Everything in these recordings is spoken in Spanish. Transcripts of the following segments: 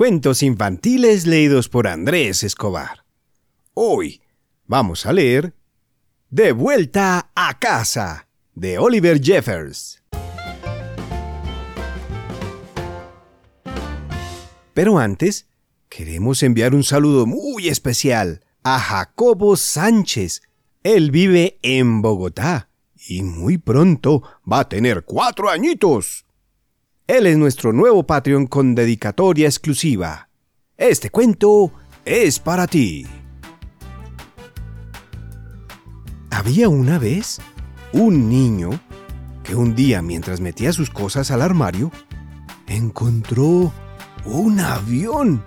Cuentos infantiles leídos por Andrés Escobar. Hoy vamos a leer De vuelta a casa de Oliver Jeffers. Pero antes, queremos enviar un saludo muy especial a Jacobo Sánchez. Él vive en Bogotá y muy pronto va a tener cuatro añitos. Él es nuestro nuevo Patreon con dedicatoria exclusiva. Este cuento es para ti. Había una vez un niño que un día mientras metía sus cosas al armario, encontró un avión.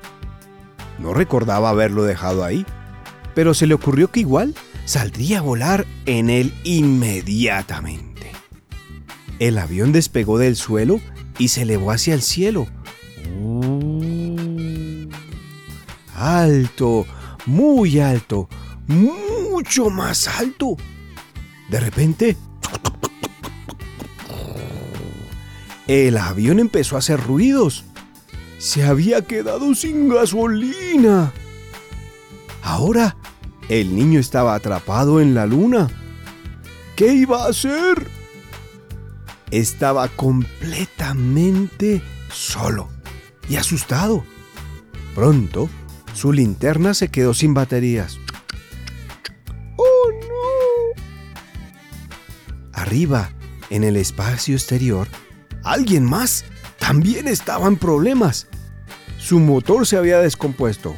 No recordaba haberlo dejado ahí, pero se le ocurrió que igual saldría a volar en él inmediatamente. El avión despegó del suelo y se elevó hacia el cielo. Alto, muy alto, mucho más alto. De repente, el avión empezó a hacer ruidos. Se había quedado sin gasolina. Ahora, el niño estaba atrapado en la luna. ¿Qué iba a hacer? Estaba completamente solo y asustado. Pronto, su linterna se quedó sin baterías. ¡Oh, no! Arriba, en el espacio exterior, alguien más también estaba en problemas. Su motor se había descompuesto.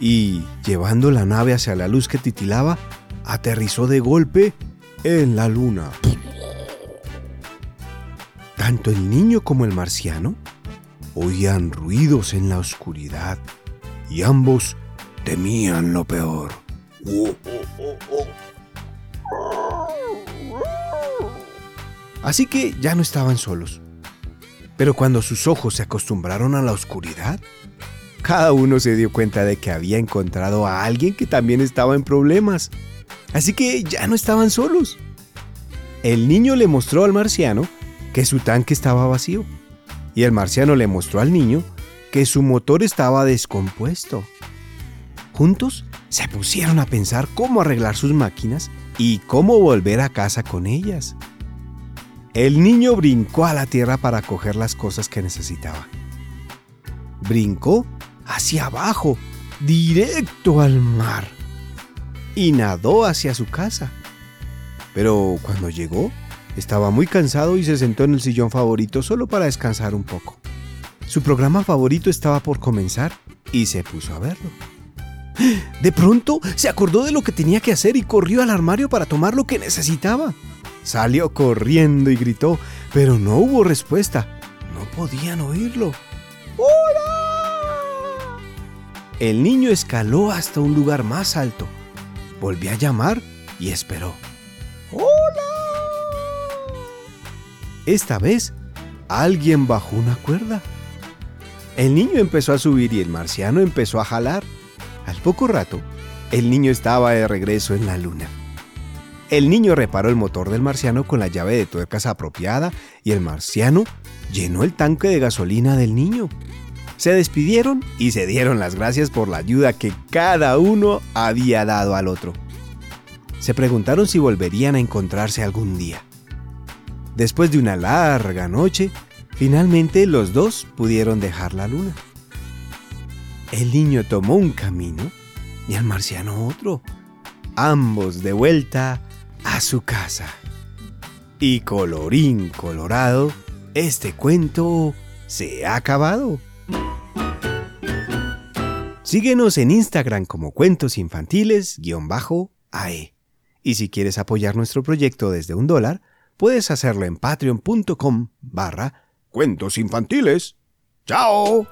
Y, llevando la nave hacia la luz que titilaba, aterrizó de golpe en la luna. Tanto el niño como el marciano oían ruidos en la oscuridad y ambos temían lo peor. Así que ya no estaban solos. Pero cuando sus ojos se acostumbraron a la oscuridad, cada uno se dio cuenta de que había encontrado a alguien que también estaba en problemas. Así que ya no estaban solos. El niño le mostró al marciano que su tanque estaba vacío y el marciano le mostró al niño que su motor estaba descompuesto. Juntos se pusieron a pensar cómo arreglar sus máquinas y cómo volver a casa con ellas. El niño brincó a la tierra para coger las cosas que necesitaba. Brincó hacia abajo, directo al mar y nadó hacia su casa. Pero cuando llegó, estaba muy cansado y se sentó en el sillón favorito solo para descansar un poco. Su programa favorito estaba por comenzar y se puso a verlo. De pronto se acordó de lo que tenía que hacer y corrió al armario para tomar lo que necesitaba. Salió corriendo y gritó, pero no hubo respuesta. No podían oírlo. ¡Hola! El niño escaló hasta un lugar más alto Volvió a llamar y esperó. ¡Hola! Esta vez, alguien bajó una cuerda. El niño empezó a subir y el marciano empezó a jalar. Al poco rato, el niño estaba de regreso en la luna. El niño reparó el motor del marciano con la llave de tuercas apropiada y el marciano llenó el tanque de gasolina del niño. Se despidieron y se dieron las gracias por la ayuda que cada uno había dado al otro. Se preguntaron si volverían a encontrarse algún día. Después de una larga noche, finalmente los dos pudieron dejar la luna. El niño tomó un camino y el marciano otro, ambos de vuelta a su casa. Y colorín colorado, este cuento se ha acabado. Síguenos en Instagram como Cuentos Infantiles-AE. Y si quieres apoyar nuestro proyecto desde un dólar, puedes hacerlo en patreon.com barra. ¡Chao!